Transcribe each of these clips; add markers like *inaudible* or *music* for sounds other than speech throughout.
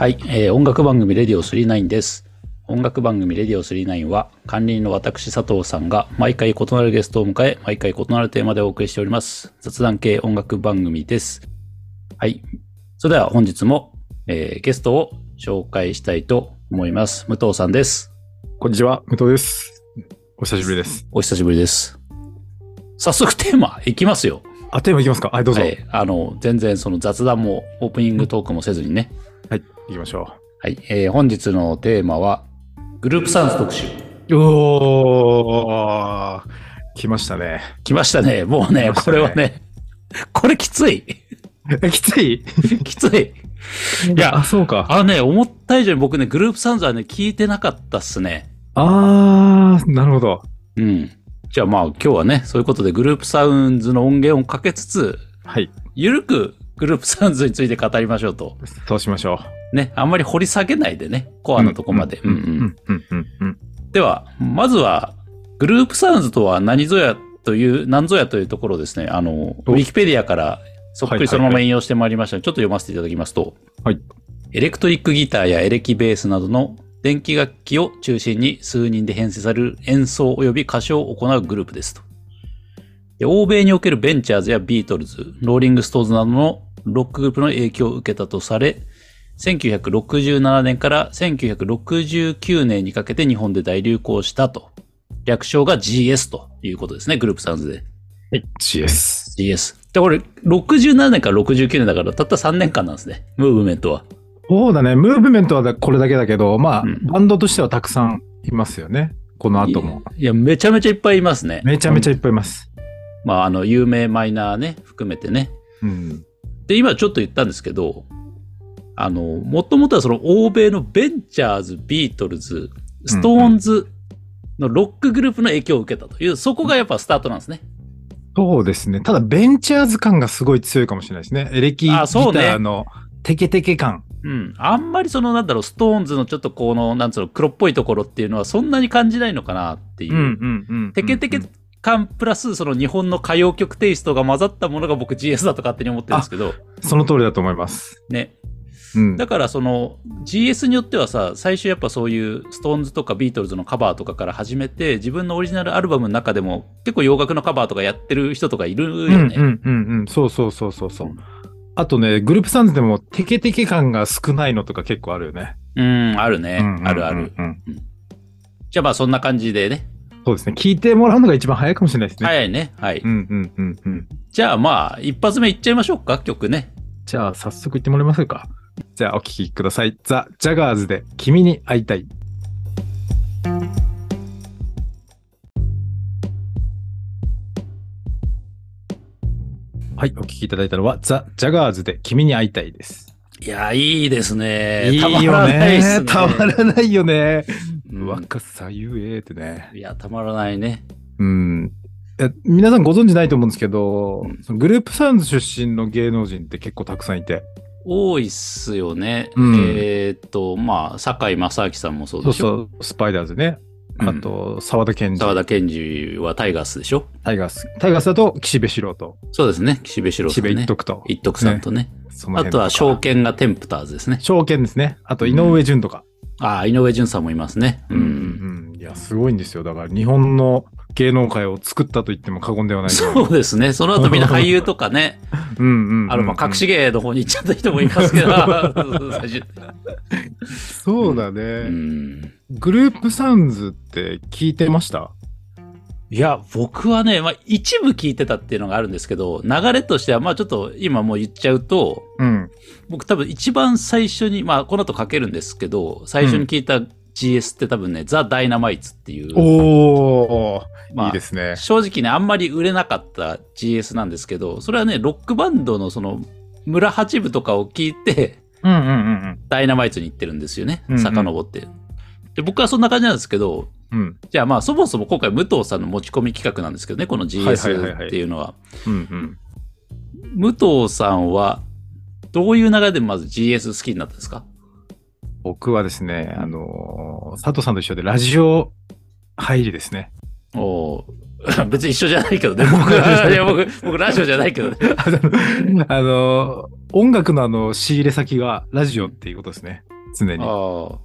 はい、えー音楽番組レディオ39です。音楽番組レディオ39は管理人の私佐藤さんが毎回異なるゲストを迎え、毎回異なるテーマでお送りしております。雑談系音楽番組です。はい。それでは本日も、えーゲストを紹介したいと思います。武藤さんです。こんにちは、武藤です。お久しぶりです。お久しぶりです。早速テーマいきますよ。あ、テーマいきますか？はい、どうぞ。はい、はい。あの、全然その雑談もオープニングトークもせずにね。行きましょはい。えー本日のテーマは、グループサウンズ特集。う。おー、来ましたね。来ましたね。もうね、ねこれはね、これきつい。え、きつい？*laughs* きつい。いやあ、そうか。あのね、思った以上に僕ね、グループサウンズはね、聞いてなかったっすね。あー、なるほど。うん。じゃあまあ今日はね、そういうことでグループサウンズの音源をかけつつ、はい、ゆるくグループサウンズについて語りましょうと。そうしましょね、あんまり掘り下げないでね、コう。アのとこまで。では、まずは、グループサウンズとは何ぞやという、何ぞやというところをですね、あの、ウおィキペディアからそっくりそのまま引用してまいりましたので、ちょっと読ませていただきますと、はいエレクトリックギターやエレキベースなどの電気楽器を中心に数人で編成される演奏及び歌唱を行うグループですと。で欧米におけるベンチャーズやビートルズ、ローリングストーンズなどのロックグループの影響を受けたとされ、1967年から1969年にかけて日本で大流行したと。略称が GS ということですね、グループサウンズで。はい、GS。GS。で、これ、67年から69年だから、たった3年間なんですね、ムーブメントは。そうだね、ムーブメントはこれだけだけど、まあ、うんバンドとしてはたくさんいますよね。この後も。いや、めちゃめちゃいっぱいいますね。めちゃめちゃいっぱいいます。まあ、あの、有名マイナーね、含めてね。うん。で、今ちょっと言ったんですけど、あの、もともとはその欧米のベンチャーズ、ビートルズ、ストーンズのロックグループの影響を受けたという、そこがやっぱスタートなんですね。そうですね。ただ、ベンチャーズ感がすごい強いかもしれないですね。エレキギターのテケテケ感。うん。あんまりその、なんだろう、ストーンズのちょっとこの、なんつうの、黒っぽいところっていうのはそんなに感じないのかなっていう。んうんテケテケ感プラス、その日本の歌謡曲テイストが混ざったものが僕 GS だと勝手に思ってるんですけど、その通りだと思います。ね。うん。だからその GS によってはさ、最初やっぱそういうストーンズとかビートルズのカバーとかから始めて、自分のオリジナルアルバムの中でも結構洋楽のカバーとかやってる人とかいるよね。うんうんうんうん。そうそうそうそうそう。あとね、グループサウンズでもテケテケ感が少ないのとか結構あるよね。うん、あるね。うんうんうんうんあるある。。じゃあまあそんな感じでね。そうですね。聞いてもらうのが一番早いかもしれないですね。早いね。はい。うんうんうんうん。じゃあまあ、一発目いっちゃいましょうか、曲ね。じゃあ、早速言ってもらえますか？じゃあ、お聞きください。ザ・ジャガーズで君に会いたい。はい、お聞きいただいたのは、ザ・ジャガーズで君に会いたいです。いや、いいですね。いいよ。ね。たまらないよね。うん若さゆえってね。いや、たまらないね。うん。え皆さんご存知ないと思うんですけど、うんグループサウンズ出身の芸能人って結構たくさんいて。多いっすよね。うんえーっと、まあ、堺正明さんもそうでしょ。そうそう、スパイダーズね。うんあと、沢田研二。沢田研二はタイガースでしょタイガース。タイガースだと岸辺四郎と、そうですね。岸辺四郎さ岸辺んね。一徳と。一徳さんとね。その辺あとは証券。券がテンプターズですね。証券ですね。あと、井上淳とか。ああ、井上淳さんもいますね。うん。うん。いや、すごいんですよ。だから、日本の芸能界を作ったと言っても過言ではない。そうですね。その後みんな俳優とかね、*laughs* うんうんうん。あの、まあ、隠し芸の方に行っちゃった人もいますけど、*laughs* そうだね。うん。グループサウンズって聞いてました？いや、僕はね、まあ、一部聞いてたっていうのがあるんですけど、流れとしては、まあちょっと今もう言っちゃうと、うん。僕多分一番最初に、まあこの後書けるんですけど、最初に聞いた GS って多分ね、ザ・ダイナマイツっていう、おー、まあいいですね。正直ね、あんまり売れなかった GS なんですけど、それはね、ロックバンドのその、村八部とかを聞いて、うんうんうんダイナマイツに行ってるんですよねうんう。ん遡って。で僕はそんな感じなんですけど、うん。うん。じゃあまあそもそも今回武藤さんの持ち込み企画なんですけどね、この GS はいっていうのは。武藤さんは、どういう流れでまず GS 好きになったんですか？僕はですね、あのー佐藤さんと一緒でラジオ入りですね。おー *laughs* 別に一緒じゃないけどね。*laughs* 僕は、いや僕、僕ラジオじゃないけどね。*laughs* あの、あの音楽のあの仕入れ先がラジオっていうことですね。常に。ああ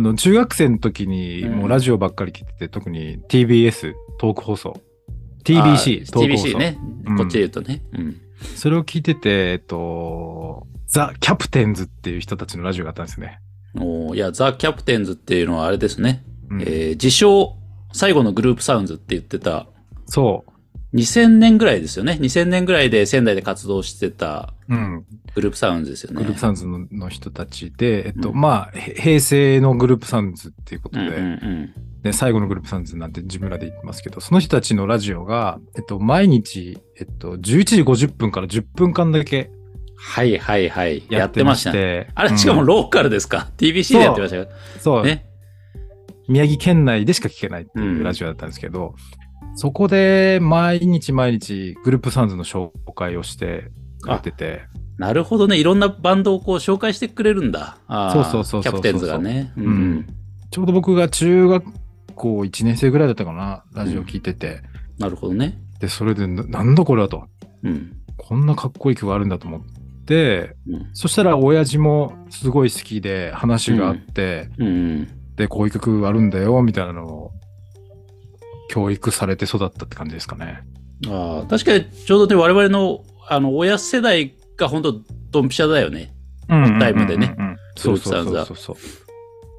の、中学生の時にうんもうラジオばっかり聞いてて、特に TBS、トーク放送。あ。TBC、トーク放送。TBC ね。うんこっちで言うとね。うん。それを聞いてて、えっと、ザ・キャプテンズっていう人たちのラジオがあったんですね。おーいや、ザ・キャプテンズっていうのはあれですね。うんえー自称、最後のグループサウンズって言ってた、そう。2000年ぐらいですよね。2000年ぐらいで仙台で活動してたうん。グループサウンズですよね。グループサウンズのの人たちで、えっと、うんまあ、へ平成のグループサウンズっていうことで、うんうんうん。で、最後のグループサウンズなんて自分らで言ってますけど、その人たちのラジオが、えっと、毎日、えっと、11時50分から10分間だけはいはいはい。ややっててましたて。あれ、うんしかもローカルですか、?TBC でやってましたよ。そう、ね。宮城県内でしか聞けないっていうラジオだったんですけど、そこで毎日毎日グループサウンズの紹介をしてくれてて、なるほどね。いろんなバンドをこう紹介してくれるんだ。そうそうそうキャプテンズがね。うん、ううんん。ちょうど僕が中学校1年生ぐらいだったかな、ラジオ聞いてて、なるほどね。で、それでな、なんだこれはと。うん。こんなかっこいい曲があるんだと思って、うん。そしたら親父もすごい好きで話があって、うんうん。で、こういう曲あるんだよ、みたいなのを教育されて育ったって感じですかね。ああ、確かにちょうどね、我々の、あの、親世代が本当ドンピシャだよね。うんタイムでねうんうんうんそうそうそうそうそう。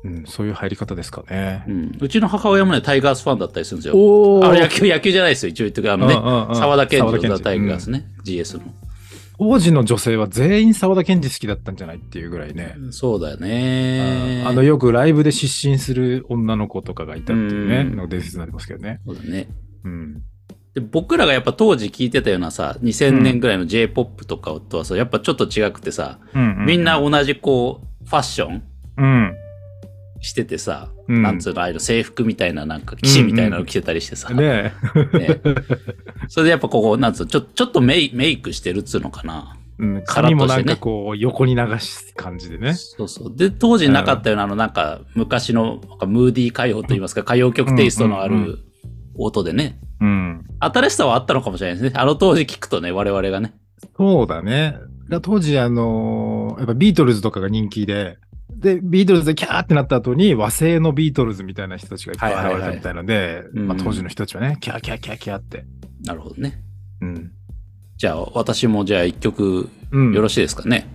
うん、そういう入り方ですかねう。ん。うちの母親もね、タイガースファンだったりするんですよ。おあの野球、野球じゃないですよ。一応言ってくあのね、ね沢田研二のタイガースね。GS の。当時の女性は全員沢田研二好きだったんじゃないっていうぐらいね。そうだよね。あの、よくライブで失神する女の子とかがいたっていうね、うんの伝説になりますけどね。そうだね。うん。で僕らがやっぱ当時聞いてたようなさ、2000年ぐらいの J-POP とかとはさ、やっぱちょっと違くてさ、みんな同じこう、ファッションうん。しててさ、うんなんつうの、ああいうの制服みたいな、なんか騎士みたいなの着てたりしてさ、ねえ。*laughs* ねそれでやっぱここ、なんつうの、ちょ、ちょっとメイメイクしてるっつうのかな。うん、髪もなんかこう、横に流す感じでね。そうそう。で、当時なかったような、あの、なんか、昔の、なんかムーディー歌謡といいますか、歌謡曲テイストのあうんうんうる音でね、うん。新しさはあったのかもしれないですね。あの当時聞くとね、我々がね。そうだね。だ当時、あのーやっぱビートルズとかが人気で、で、ビートルズでキャーってなった後に和製のビートルズみたいな人たちがいっぱい現れたみたいなので、うんまあ当時の人たちはね、キャーキャーキャーキャーって。なるほどね。うん。じゃあ、私もじゃあ一曲、うん。よろしいですかね。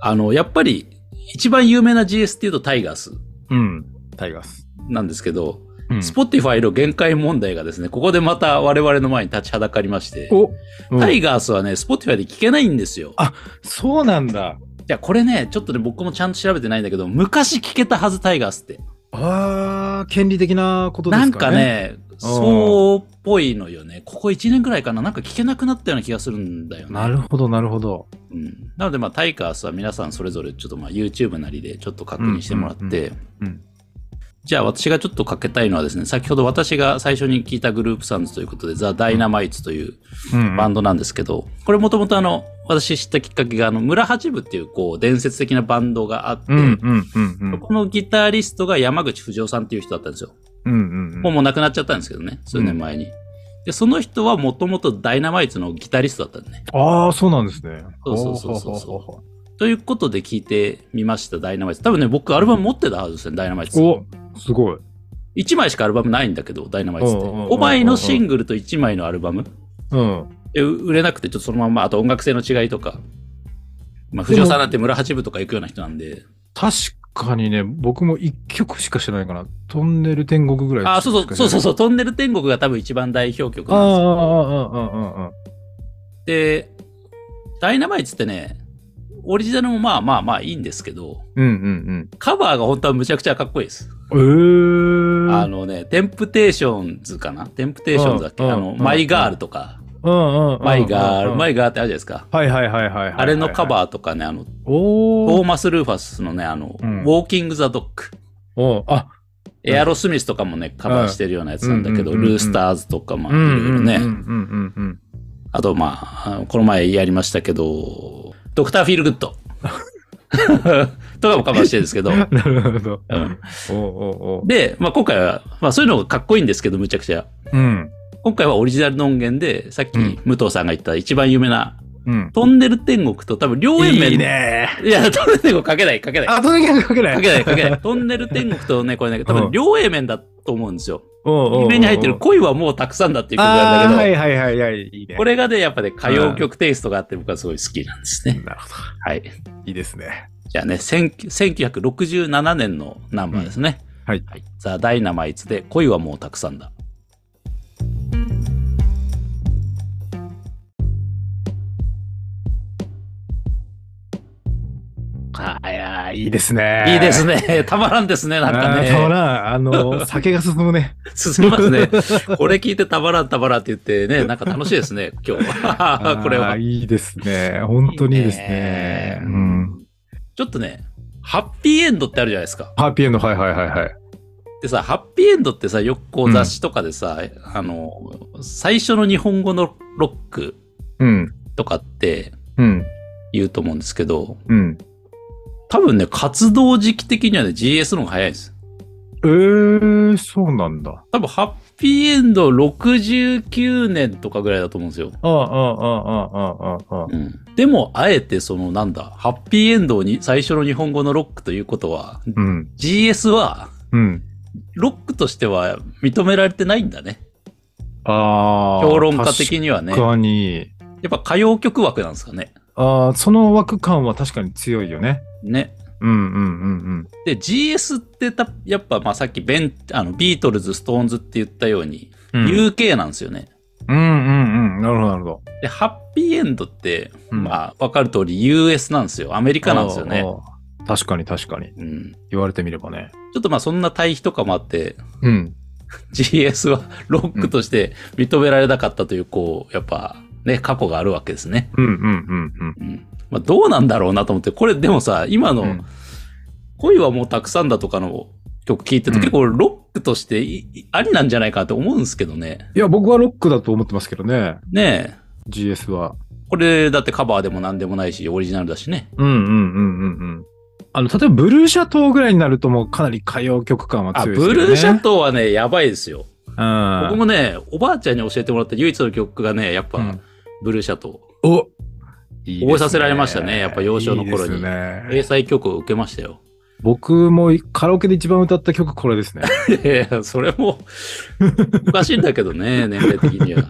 あの、やっぱり、一番有名な GS っていうとタイガースうん。タイガース。なんですけど、うん、Spotify の限界問題がですね、ここでまた我々の前に立ちはだかりまして、お、うんタイガースはね、Spotify で聞けないんですよ。あそうなんだ。いや、これね、ちょっとね、僕もちゃんと調べてないんだけど、昔聞けたはず、タイガースって。ああ、権利的なことですかね。なんかね、そうっぽいのよね。ここ1年ぐらいかな、なんか聞けなくなったような気がするんだよね。なるほど、なるほど。うん。なので、まあ、タイガースは皆さんそれぞれちょっとまあ YouTube なりでちょっと確認してもらって、うんうんうんじゃあ私がちょっとかけたいのはですね、先ほど私が最初に聞いたグループサウンズということで、ザ・ダイナマイツといううんバンドなんですけど、これもともとあの、私知ったきっかけが、あの、村八部っていう、こう、伝説的なバンドがあって、うんうんうんうん。このギタリストが山口不二夫さんっていう人だったんですよ。うんうんうんもうもう亡くなっちゃったんですけどね、数年前に。で、その人はもともとダイナマイツのギタリストだったんでね。ああ、そうなんですね。そうそうそうそうほほほほということで聞いてみました、ダイナマイツ。多分ね、僕アルバム持ってたはずですね、ダイナマイツ。お、すごい。1枚しかアルバムないんだけど、ダイナマイツって。うんうんうんうん5枚のシングルと1枚のアルバム。うん。で売れなくて、ちょっとそのまま、あと音楽性の違いとか。まあ、藤尾さんなんて村八部とか行くような人なんで。確かにね、僕も一曲しか知らないかな。トンネル天国ぐらいあ、そうそう、そうそうう。そう、トンネル天国が多分一番代表曲ああ、なんですよ。ああ、ああ、ああ、ああ。で、ダイナマイツってね、オリジナルもまあまあまあいいんですけど、うんうんカバーが本当はむちゃくちゃかっこいいです。うん。えー。あのね、テンプテーションズかな？テンプテーションズだっけ？うんあの、うん My Girl とか、うんうんうん。My Girl、マイガールってあるじゃないですか？はいはいはいはいはい。あれのカバーとかね、あの、トーマス・ルーファスのね、あの、うん Walking the Dog。おーあ、エアロスミスとかもね、カバーしてるようなやつなんだけど、うんうんうんうんルースターズとか、まあ、いうんろいろね。うんうんうんうん。あと、まあこの前やりましたけど、ドクター・フィール・グッド。*laughs* とかもカバーしてるんですけど。*laughs* なるほど。うんおうおで、まあ今回は、まあそういうのがかっこいいんですけど、むちゃくちゃ。うん。今回はオリジナルの音源で、さっきうん武藤さんが言った一番有名なうん。トンネル天国と多分両 A面。いいね。いや、トンネル天国かけない、かけない。あ、とにかくかけない。かけない、かけない。トンネル天国とね、これね、多分両A面だと思うんですよ。お上に入ってる恋はもうたくさんだっていう曲なんだけど、はいはいはいはい。いいね。これがね、やっぱね、歌謡曲テイストがあって僕はすごい好きなんですね。なるほど。はい。いいですね。じゃあね、1000 1967年のナンバーですね。はい。ザ・ダイナマイツで恋はもうたくさんだ。やいいですね。いいですね。*laughs* たまらんですね、なんかあーたまね。らん。あの、*laughs* 酒が進むね。進みますね。*laughs* これ聞いてたまらんたまらんって言ってね、なんか楽しいですね、今日は。これは。いいですね。本当にいいですねね。うん。ちょっとね、ハッピーエンドってあるじゃないですか。ハッピーエンド、はいはいはいはい。でさ、ハッピーエンドってさ、よくこう雑誌とかでさ、あの、最初の日本語のロックうん。とかってうん。言うと思うんですけど、うん。多分ね、活動時期的にはね、GS の方が早いです。えー、そうなんだ。多分、ハッピーエンド69年とかぐらいだと思うんですよ。ああ、ああ、ああ、ああ、ああ。うん。でも、あえてその、なんだ、ハッピーエンドに最初の日本語のロックということは、うん。GS は、うん。ロックとしては認められてないんだね。ああ。評論家的にはね。確かに。やっぱ歌謡曲枠なんですかね。ああ、その枠感は確かに強いよね。ね。うんうんうんで、GS ってた、やっぱ、まあ、さっきベン、あの、ビートルズ、ストーンズって言ったように、うん。うん UK なんですよね。うんうんうん。なるほどなるほど。で、はっぴいえんどって、うんまあ、わかる通り US なんですよ。アメリカなんですよね。確かに確かに。うん。言われてみればね。ちょっとまあ、そんな対比とかもあって、うん。GS はロックとして認められなかったという、こう、やっぱ、ね、過去があるわけですね。うんうんうんうん。うん。まあ、どうなんだろうなと思って、これでもさ、今の、うん恋はもうたくさんだとかの曲聞いてると、うん結構ロックとしてありなんじゃないかと思うんですけどね。いや、僕はロックだと思ってますけどね。ねえ。GS は。これだってカバーでも何でもないし、オリジナルだしね。うんうんうんうんうん。あの、例えばブルーシャトーぐらいになるともうかなり歌謡曲感はあ、強いですけどね。ブルーシャトーはね、やばいですよ。うん。僕もね、おばあちゃんに教えてもらった唯一の曲がね、やっぱ、うんブルーシャトおいい覚えさせられましたねやっぱ幼少の頃に。ね英才曲を受けましたよ。僕もカラオケで一番歌った曲これですね。*laughs* いやいや、それも、おかしいんだけどね、*laughs* 年齢的には。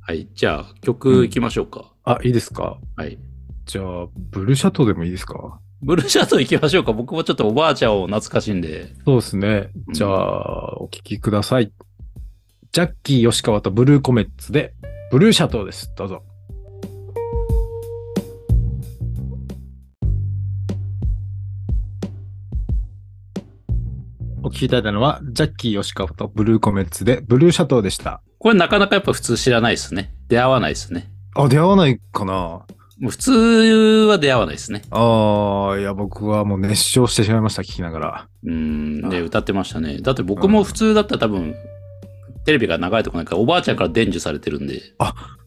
はい、じゃあ、曲いきましょうか。あ、いいですか？はい。じゃあ、ブルーシャトーでもいいですか？ブルーシャトー行きましょうか。僕もちょっとおばあちゃんを懐かしんで。そうですね。じゃあ、お聴きください。ジャッキー吉川とブルーコメッツで、ブルーシャトーです。どうぞ。お聞きいただいたのは、ジャッキー吉川とブルーコメッツで、ブルーシャトーでした。これなかなかやっぱ普通知らないですね。出会わないですね。あ、出会わないかな？もう普通は出会わないですね。ああ、いや、僕はもう熱唱してしまいました、聞きながら。うん。で、あ歌ってましたね。だって僕も普通だったら多分、テレビが流れてこないから、おばあちゃんから伝授されてるんで、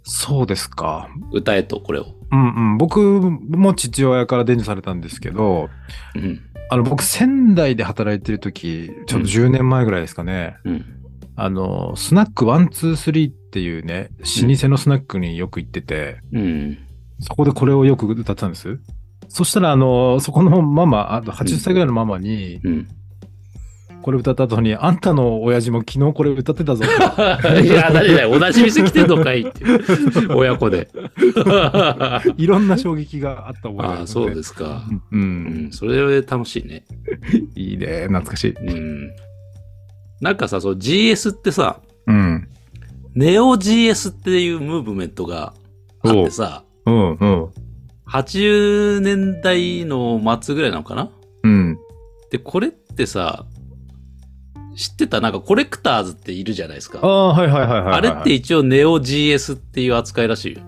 そうですか。歌えと、これを。うんうん。僕も父親から伝授されたんですけど、うん。あの、僕、仙台で働いてる時、ちょっと10年前ぐらいですかね。うん。あの、スナック123っていうね、老舗のスナックによく行ってて、うん。そこでこれをよく歌ってたんです。そしたら、あの、そこのママ、あと80歳ぐらいのママに、うん。これ歌った後に、あんたの親父も昨日これ歌ってたぞ。*laughs* いや、何だよ。同じ店来てんのかいって。*laughs* 親子で。*laughs* いろんな衝撃があった覚えがあああ、そうですか。う。うんん、それ楽しいね。いいね。懐かしい。うん。なんかさ、そう GS ってさ、うん。ネオ GS っていうムーブメントがあってさ、うん、うん。80年代の末ぐらいなのかな？うん。で、これってさ、知ってたなんかコレクターズっているじゃないですか。ああ、はいはいはいはいはい。あれって一応ネオ GS っていう扱いらしいよ。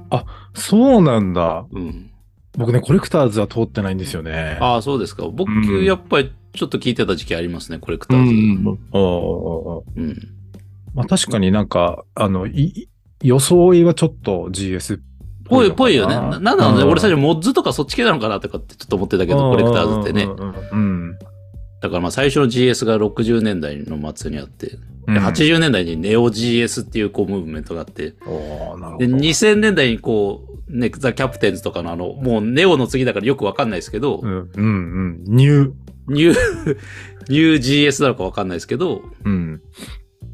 そうなんだ。うん。僕ね、コレクターズは通ってないんですよね。ああ、そうですか。僕、うんやっぱりちょっと聞いてた時期ありますね、コレクターズ。うん。ああああああうん。まあ確かになんか、あの、い装いはちょっと GS っぽい、ぽいよね。ななんだろうね。俺最初初モッズとかそっち系なのかなとかってちょっと思ってたけど、コレクターズってね。うん。だからまあ最初の GS が60年代の末にあって、うん。で80年代にネオ GS っていうこうムーブメントがあって。で、2000年代にこう、ね、ザ・キャプテンズとかのあの、もうネオの次だからよくわかんないですけど、うん、うん、うん。ニュー。ニュー、*laughs* ニュー GS なのかわかんないですけど、うん。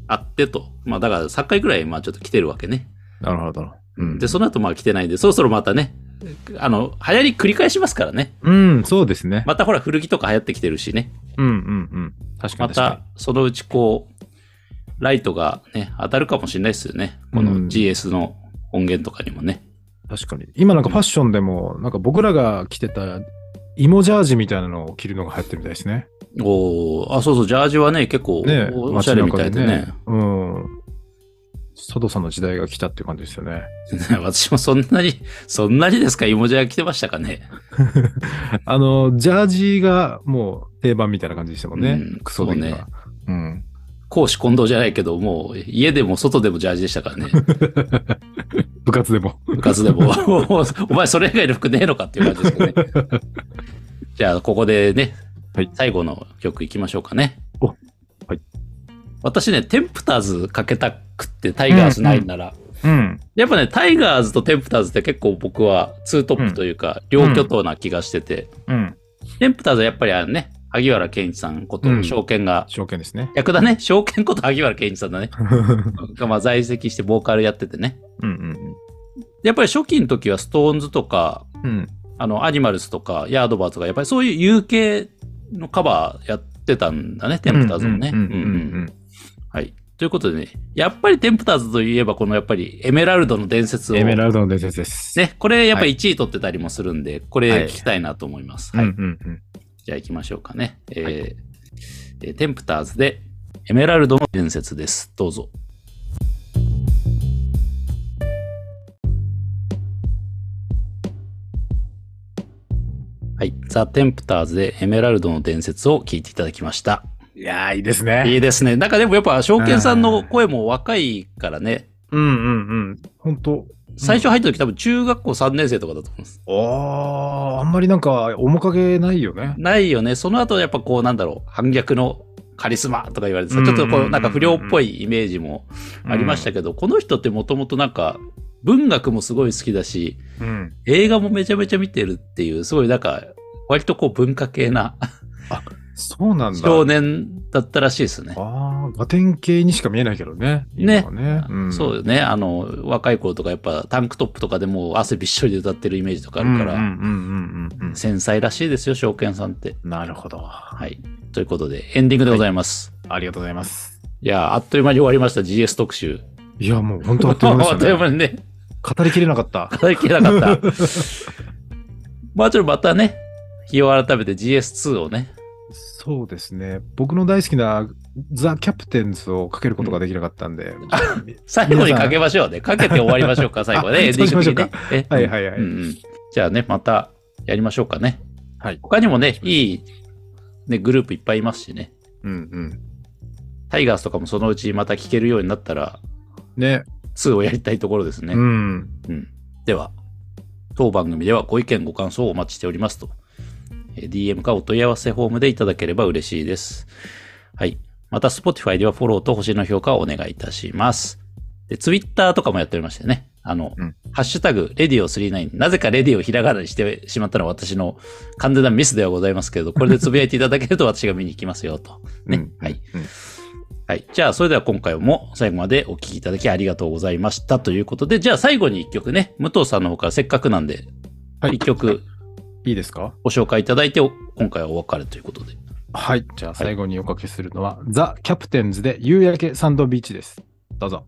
あってと。まあだから3回くらい、まあちょっと来てるわけね。なるほど。うん。で、その後まあ来てないんで、そろそろまたね、あの、流行り繰り返しますからね。うん、そうですね。またほら古着とか流行ってきてるしね。うん、うん、うん。確かまに確かたそのうちこう、ライトがね、当たるかもしれないですよね。このうん GS の音源とかにもね。に。確かに。今なんかファッションでも、なんか僕らが着てた、芋ジャージみたいなのを着るのが流行ってるみたいですね。おーあ、そうそう、ジャージはね、結構ねおおしゃれみたいでね。うん。佐藤さんの時代が来たっていう感じですよね。*laughs* 私もそんなに、そんなにですか、イモジャー着てましたかね？*laughs* あの、ジャージがもう定番みたいな感じでしたもんね。うんクソ的にそうん。公私混同じゃないけど、もう家でも外でもジャージでしたからね。*laughs* 部活でも。部活でも。お前それ以外の服ねえのかっていう感じですけどね。じゃあ、ここでね、はい最後の曲いきましょうかね。おはい。私ね、テンプターズかけたくって、タイガースないなら、うん。やっぱね、タイガースとテンプターズって結構僕はツートップというか、両巨頭な気がしてて、うん。テンプターズはやっぱりあのね、萩原健一さんことうんショーケンが、ショーケンですね。逆だね、ショーケンこと萩原健一さんだね。*laughs* がまあ在籍してボーカルやっててね。うんうんやっぱり初期の時はストーンズとか、うん。うん。あの、アニマルスとか、ヤードバーズとか、やっぱりそういう有形のカバーやってたんだね、テンプターズもね。うんうんうんうんうんうんはい。ということでね、やっぱりテンプターズといえば、このやっぱりエメラルドの伝説を。エメラルドの伝説です。ね、これやっぱり1位取ってたりもするんで、これはい聞きたいなと思います。うんはい。うんうん。じゃあ行きましょうかね。えーはいえーテンプターズでエメラルドの伝説です。どうぞ。はい。ザ・テンプターズでエメラルドの伝説を聞いていただきました。いやー、いいですね。いいですね。なんかでもやっぱ、証券さんの声も若いからね。うんうんうん。本当最初入った時多分中学校3年生とかだと思うんです。ああ、あんまりなんか面影ないよね。ないよね。その後やっぱこうなんだろう、反逆のカリスマとか言われてさ、ちょっとこうんうんうんうんうなんか不良っぽいイメージもありましたけど、この人ってもともとなんか文学もすごい好きだし、うん。映画もめちゃめちゃ見てるっていう、すごいなんか割とこう文化系なそうなんだ。少年だったらしいですね。ああ、ガテン系にしか見えないけどね。ねね。うん、そうよね。あの、若い頃とかやっぱタンクトップとかでもう汗びっしょりで歌ってるイメージとかあるから、うんうんうんうんうん繊細らしいですよ、証券さんって。うん。なるほど。はい。ということで、エンディングでございます。ありがとうございます。い、やー、あっという間に終わりました、GS 特集。いや、もう本当あっという間で *laughs* あっというしたね。間にね、語りきれなかった。語りきれなかった。*laughs* まあちょっとまたね、日を改めて GS2 をね、そうですね。僕の大好きなザ・キャプテンズをかけることができなかったんで。*laughs* 最後にかけましょうね。かけて終わりましょうか、*laughs* 最後ね。あエンディング的にねそうしま。えはいはいはいうんうんじゃあね、またやりましょうかね。はい。他にもね、いい、ね、グループいっぱいいますしね。うんうん。タイガースとかもそのうちまた聴けるようになったら、ね。2をやりたいところですね。うん。うん。では、当番組ではご意見ご感想をお待ちしておりますと。えー DM かお問い合わせフォームでいただければ嬉しいです。はい。また、Spotify ではフォローと星の評価をお願いいたします。で、Twitter とかもやっておりましてね。あの、うんハッシュタグ、レディオ39。なぜかレディオをひらがなにしてしまったのは私の完全なミスではございますけど、これでつぶやいていただけると私が見に行きますよと。ね。うんはい。うんはい。じゃあ、それでは今回も最後までお聞きいただきありがとうございましたということで、じゃあ最後に一曲ね、武藤さんの方からせっかくなんで、はい一曲いいですか？ご紹介いただいて、お今回はお別れということで。はい。じゃあ最後におかけするのは、ザ・キャプテンズで夕焼けサンドビーチです。どうぞ。